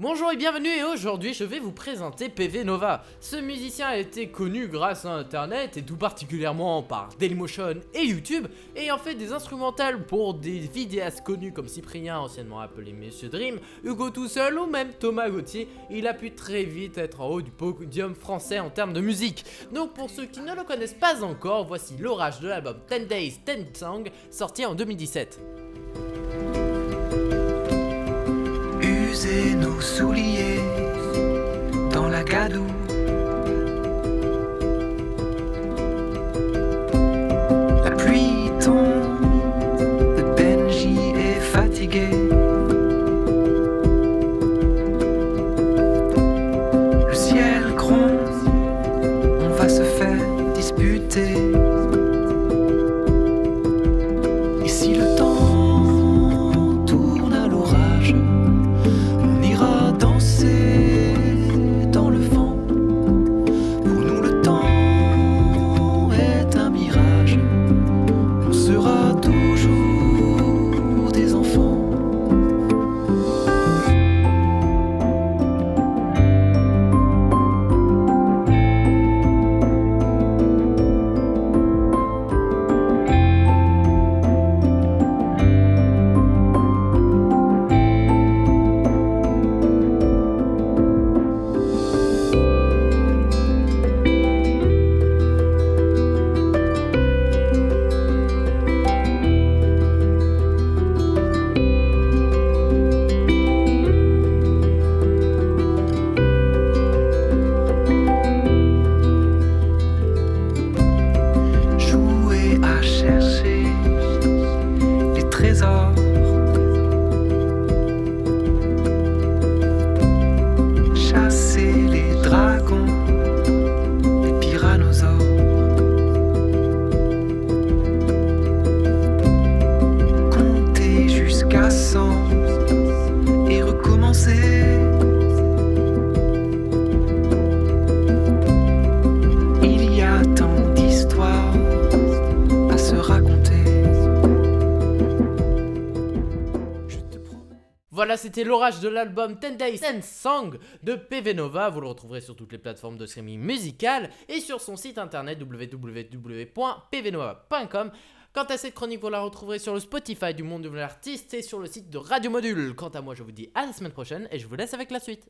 Bonjour et bienvenue et aujourd'hui je vais vous présenter PV Nova. Ce musicien a été connu grâce à internet et tout particulièrement par Dailymotion et YouTube ayant fait des instrumentales pour des vidéastes connus comme Cyprien anciennement appelé Monsieur Dream, Hugo tout seul ou même Thomas Gauthier, il a pu très vite être en haut du podium français en termes de musique. Donc pour ceux qui ne le connaissent pas encore, voici l'orage de l'album 10 Days 10 Songs sorti en 2017. User nos souliers dans la gadoue. La pluie tombe, Benji est fatigué. Le ciel gronde, on va se faire disputer. Les Voilà, c'était l'orage de l'album 10 Days 10 Song de PV Nova. Vous le retrouverez sur toutes les plateformes de streaming musical et sur son site internet www.pvnova.com. Quant à cette chronique, vous la retrouverez sur le Spotify du monde de l'artiste et sur le site de Radio Module. Quant à moi, je vous dis à la semaine prochaine et je vous laisse avec la suite.